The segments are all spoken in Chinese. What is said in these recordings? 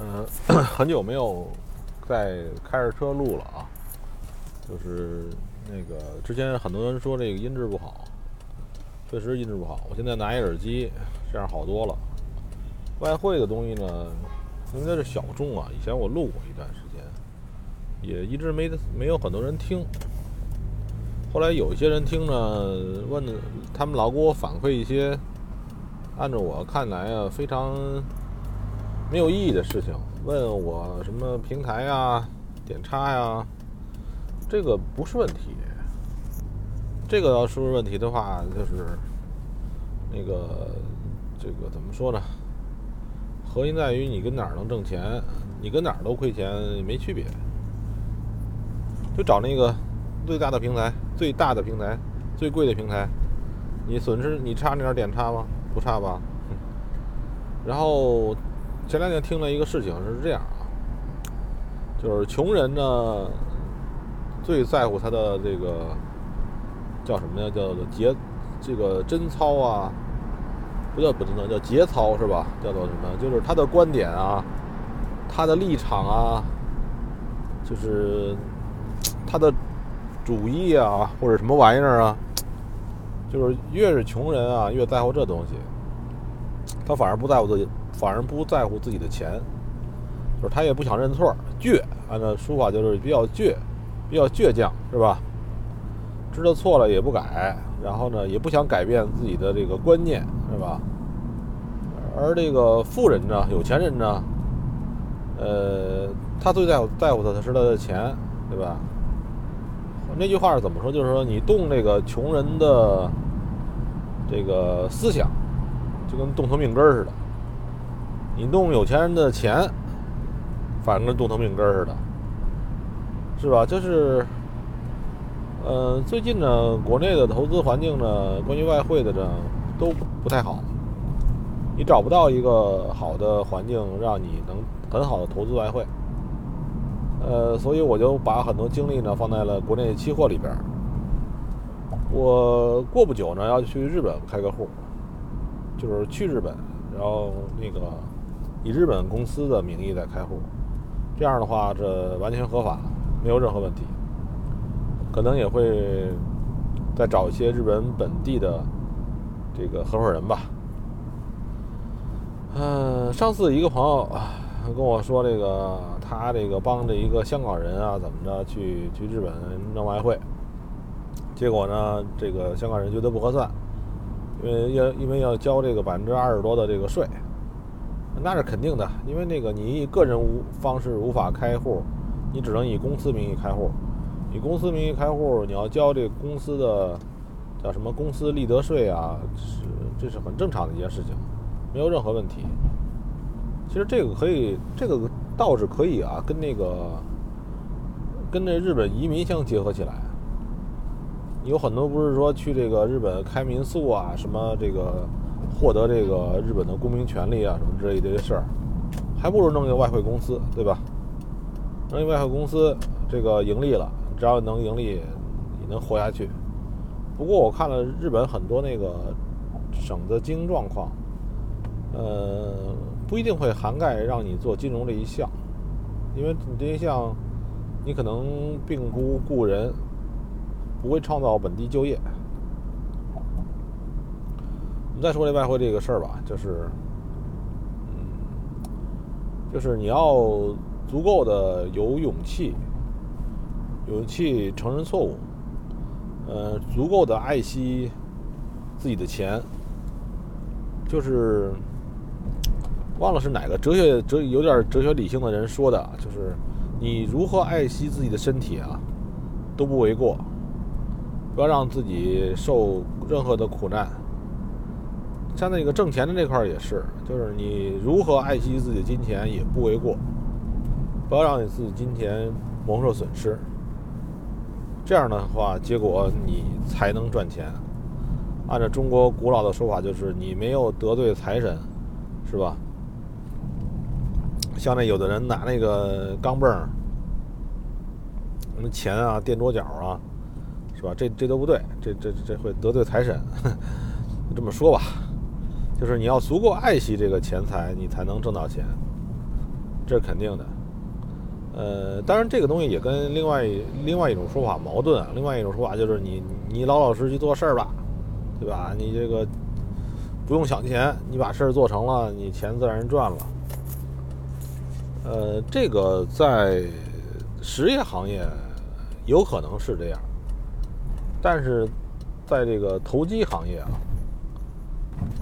嗯，很久没有在开着车录了啊。就是那个之前很多人说这个音质不好，确实音质不好。我现在拿一耳机，这样好多了。外汇的东西呢，应该是小众啊。以前我录过一段时间，也一直没没有很多人听。后来有一些人听呢，问他们老给我反馈一些，按照我看来啊，非常。没有意义的事情，问我什么平台呀、点差呀，这个不是问题。这个要是问题的话，就是那个这个怎么说呢？核心在于你跟哪儿能挣钱，你跟哪儿都亏钱没区别。就找那个最大的平台、最大的平台、最贵的平台，你损失你差那点点差吗？不差吧？然后。前两天听了一个事情是这样啊，就是穷人呢最在乎他的这个叫什么呀？叫做节这个贞操啊，不叫不贞操，叫节操是吧？叫做什么？就是他的观点啊，他的立场啊，就是他的主义啊，或者什么玩意儿啊，就是越是穷人啊，越在乎这东西，他反而不在乎自己。反而不在乎自己的钱，就是他也不想认错，倔。按照书法就是比较倔，比较倔强，是吧？知道错了也不改，然后呢，也不想改变自己的这个观念，是吧？而这个富人呢，有钱人呢，呃，他最在乎在乎的是他的钱，对吧？那句话是怎么说？就是说，你动这个穷人的这个思想，就跟动他命根似的。你动有钱人的钱，反正跟动他命根似的，是吧？就是，呃，最近呢，国内的投资环境呢，关于外汇的呢，都不太好。你找不到一个好的环境让你能很好的投资外汇。呃，所以我就把很多精力呢放在了国内期货里边。我过不久呢要去日本开个户，就是去日本，然后那个。以日本公司的名义在开户，这样的话，这完全合法，没有任何问题。可能也会再找一些日本本地的这个合伙人吧。嗯，上次一个朋友跟我说，这个他这个帮着一个香港人啊，怎么着去去日本弄外汇，结果呢，这个香港人觉得不合算，因为要因为要交这个百分之二十多的这个税。那是肯定的，因为那个你以个人无方式无法开户，你只能以公司名义开户。以公司名义开户，你要交这个公司的叫什么公司利得税啊？是这是很正常的一件事情，没有任何问题。其实这个可以，这个倒是可以啊，跟那个跟那日本移民相结合起来。有很多不是说去这个日本开民宿啊，什么这个。获得这个日本的公民权利啊，什么之类的事儿，还不如弄一个外汇公司，对吧？弄一个外汇公司，这个盈利了，只要能盈利，也能活下去。不过我看了日本很多那个省的经营状况，呃，不一定会涵盖让你做金融这一项，因为你这一项，你可能并不雇人，不会创造本地就业。再说这外汇这个事儿吧，就是，嗯，就是你要足够的有勇气，勇气承认错误，呃，足够的爱惜自己的钱，就是忘了是哪个哲学哲有点哲学理性的人说的，就是你如何爱惜自己的身体啊，都不为过，不要让自己受任何的苦难。像那个挣钱的那块也是，就是你如何爱惜自己的金钱也不为过，不要让你自己金钱蒙受损失。这样的话，结果你才能赚钱。按照中国古老的说法，就是你没有得罪财神，是吧？像那有的人拿那个钢镚儿，什么钱啊垫桌角啊，是吧？这这都不对，这这这会得罪财神。就这么说吧。就是你要足够爱惜这个钱财，你才能挣到钱。这是肯定的。呃，当然这个东西也跟另外另外一种说法矛盾啊。另外一种说法就是你你老老实实去做事儿吧，对吧？你这个不用想钱，你把事儿做成了，你钱自然赚了。呃，这个在实业行业有可能是这样，但是在这个投机行业啊，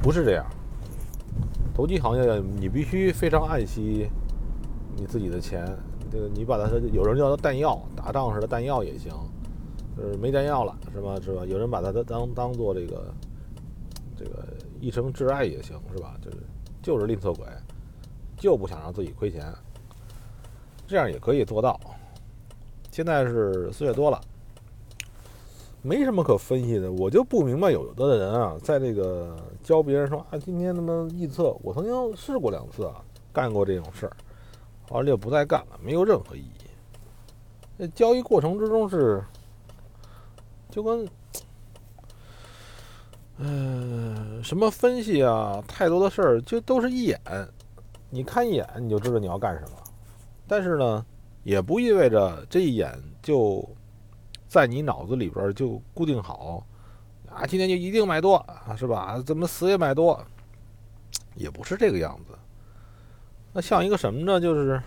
不是这样。投机行业你必须非常爱惜你自己的钱，这个你把它有人叫它弹药，打仗时的弹药也行，就是没弹药了是吧？是吧？有人把它当当做这个这个一生挚爱也行是吧？就是就是吝啬鬼，就不想让自己亏钱。这样也可以做到。现在是四月多了，没什么可分析的。我就不明白，有的人啊，在这个教别人说啊，今天他妈预测，我曾经试过两次啊，干过这种事儿，完了就不再干了，没有任何意义。那交易过程之中是，就跟，嗯，什么分析啊，太多的事儿，就都是一眼，你看一眼你就知道你要干什么。但是呢，也不意味着这一眼就在你脑子里边就固定好啊，今天就一定买多啊，是吧？怎么死也买多，也不是这个样子。那像一个什么呢？就是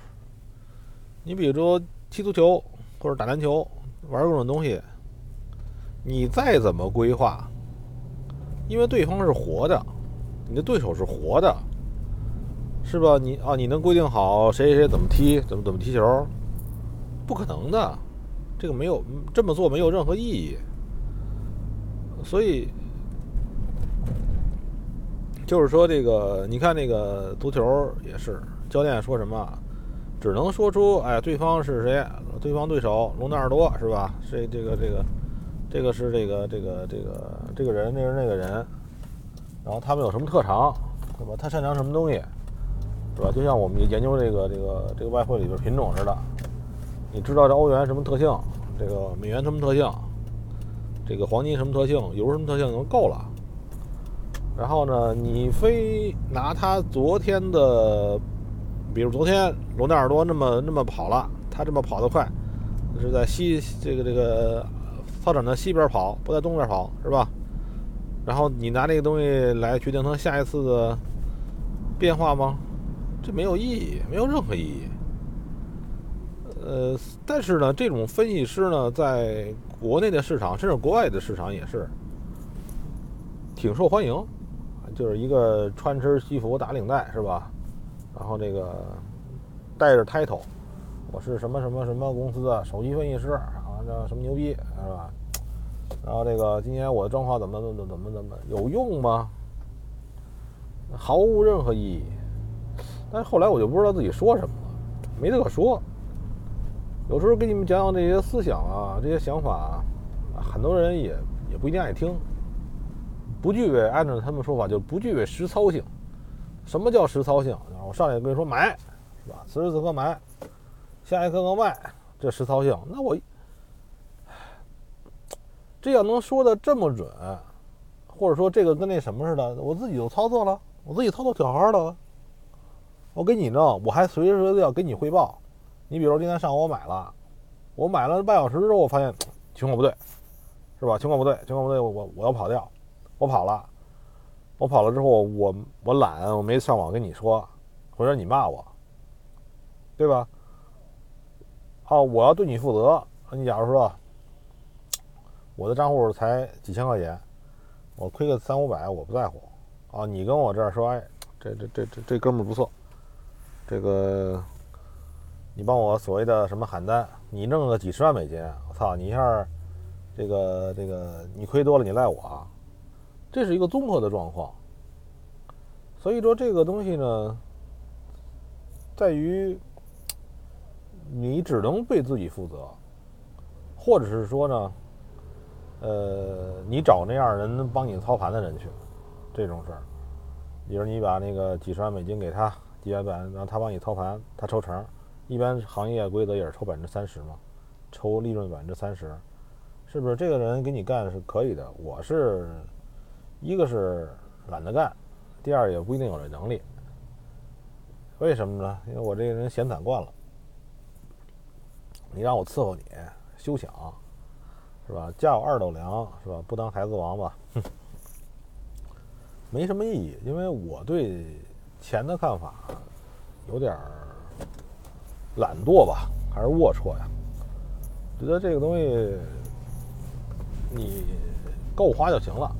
你比如说踢足球或者打篮球，玩各种东西，你再怎么规划，因为对方是活的，你的对手是活的。是吧？你啊，你能规定好谁谁谁怎么踢，怎么怎么踢球？不可能的，这个没有这么做没有任何意义。所以就是说，这个你看那个足球也是，教练说什么，只能说出哎，对方是谁？对方对手罗纳尔多是吧？谁这个这个这个是这个这个这个这个人，那是那个人，然后他们有什么特长，是吧？他擅长什么东西？是吧？就像我们研究这个这个这个外汇里边品种似的，你知道这欧元什么特性，这个美元什么特性，这个黄金什么特性，油什么特性就够了。然后呢，你非拿他昨天的，比如昨天罗纳尔多那么那么跑了，他这么跑得快，是在西这个这个操场的西边跑，不在东边跑，是吧？然后你拿这个东西来决定他下一次的变化吗？这没有意义，没有任何意义。呃，但是呢，这种分析师呢，在国内的市场，甚至国外的市场也是挺受欢迎。就是一个穿身西服打领带是吧？然后这个带着 title，我是什么什么什么公司的首席分析师啊，这什么牛逼是吧？然后这个今年我的状况怎么怎么怎么怎么有用吗？毫无任何意义。但是后来我就不知道自己说什么了，没得可说。有时候给你们讲讲这些思想啊，这些想法，很多人也也不一定爱听。不具备按照他们说法，就不具备实操性。什么叫实操性？然后我上来跟你说买，是吧？此时此刻买，下一刻刻卖，这实操性。那我这要能说的这么准，或者说这个跟那什么似的，我自己就操作了，我自己操作挺好好的。我给你弄，我还随时随地要给你汇报。你比如今天上午我买了，我买了半小时之后，我发现情况不对，是吧？情况不对，情况不对，我我要跑掉，我跑了，我跑了之后，我我懒，我没上网跟你说，或者你骂我，对吧？好，我要对你负责。你假如说我的账户才几千块钱，我亏个三五百，我不在乎。啊，你跟我这儿说，哎，这这这这这哥们儿不错。这个，你帮我所谓的什么喊单？你弄个几十万美金，我操！你一下，这个这个，你亏多了，你赖我。这是一个综合的状况。所以说，这个东西呢，在于你只能对自己负责，或者是说呢，呃，你找那样人帮你操盘的人去，这种事儿。比如你把那个几十万美金给他。几百板，让他帮你操盘，他抽成。一般行业规则也是抽百分之三十嘛，抽利润百分之三十，是不是？这个人给你干是可以的。我是一个是懒得干，第二也不一定有这能力。为什么呢？因为我这个人闲散惯了，你让我伺候你，休想，是吧？家有二斗粮，是吧？不当孩子王吧，哼，没什么意义。因为我对钱的看法有点儿懒惰吧，还是龌龊呀？觉得这个东西你够花就行了。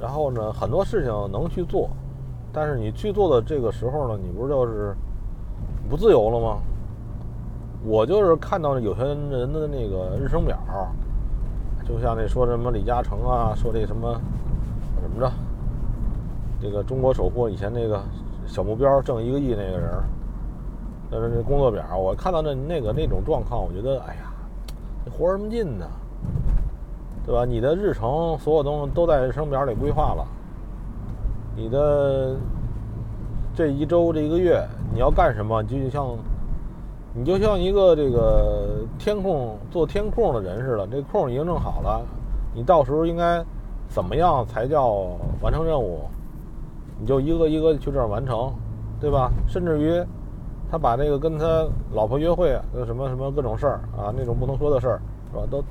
然后呢，很多事情能去做，但是你去做的这个时候呢，你不就是不自由了吗？我就是看到有些人的那个日程表，就像那说什么李嘉诚啊，说这什么怎么着，这个中国首富以前那个小目标挣一个亿那个人，但是那工作表，我看到那那个那种状况，我觉得哎呀，你活什么劲呢？对吧？你的日程所有东西都在日程表里规划了，你的这一周这一个月你要干什么，就像。你就像一个这个填空做填空的人似的，这空已经弄好了，你到时候应该怎么样才叫完成任务？你就一个一个去这儿完成，对吧？甚至于他把那个跟他老婆约会，那什么什么各种事儿啊，那种不能说的事儿，是吧？都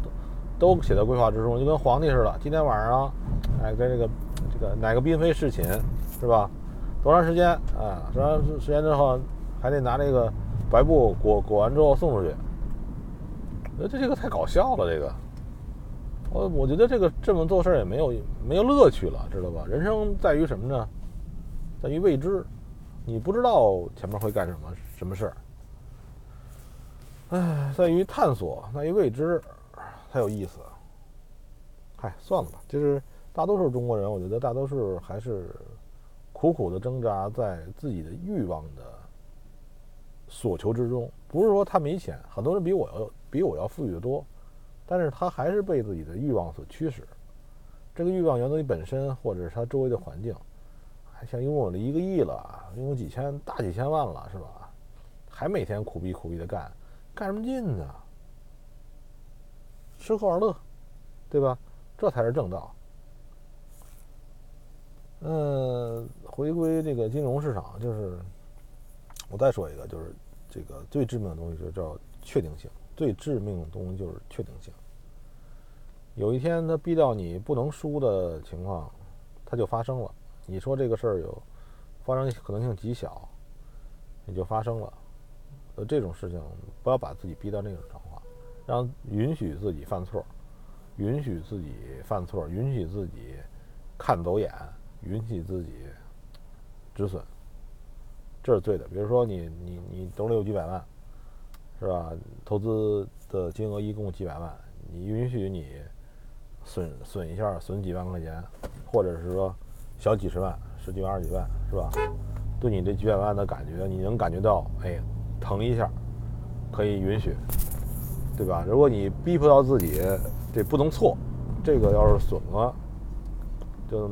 都都写在规划之中，就跟皇帝似的。今天晚上，哎，跟这个这个哪个嫔妃侍寝，是吧？多长时间啊？多长时间之后还得拿那个。白布裹裹完之后送出去，呃，这这个太搞笑了。这个，我我觉得这个这么做事儿也没有没有乐趣了，知道吧？人生在于什么呢？在于未知，你不知道前面会干什么什么事儿。哎，在于探索，在于未知，才有意思。嗨，算了吧。就是大多数中国人，我觉得大多数还是苦苦的挣扎在自己的欲望的。所求之中，不是说他没钱，很多人比我要比我要富裕的多，但是他还是被自己的欲望所驱使。这个欲望源自于本身，或者是他周围的环境。像拥有了一个亿了，拥有几千大几千万了，是吧？还每天苦逼苦逼的干，干什么劲呢？吃喝玩乐，对吧？这才是正道。嗯，回归这个金融市场，就是。我再说一个，就是这个最致命的东西，就叫确定性。最致命的东西就是确定性。有一天，他逼到你不能输的情况，它就发生了。你说这个事儿有发生可能性极小，也就发生了。呃，这种事情不要把自己逼到那种状况，让允许自己犯错，允许自己犯错，允许自己看走眼，允许自己止损。这是对的，比如说你你你兜里有几百万，是吧？投资的金额一共几百万，你允许你损损一下，损几万块钱，或者是说小几十万、十几万、二十几万，是吧？对你这几百万的感觉，你能感觉到，哎，疼一下，可以允许，对吧？如果你逼迫到自己，这不能错，这个要是损了，就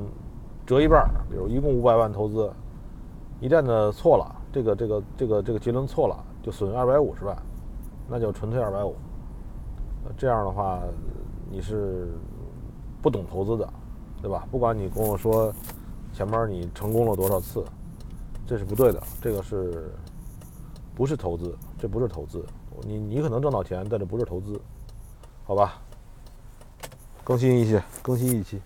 折一半，比如一共五百万投资。一旦呢错了，这个这个这个这个结论错了，就损二百五十万，那就纯粹二百五。这样的话，你是不懂投资的，对吧？不管你跟我说前面你成功了多少次，这是不对的。这个是不是投资？这不是投资。你你可能挣到钱，但这不是投资，好吧？更新一期，更新一期。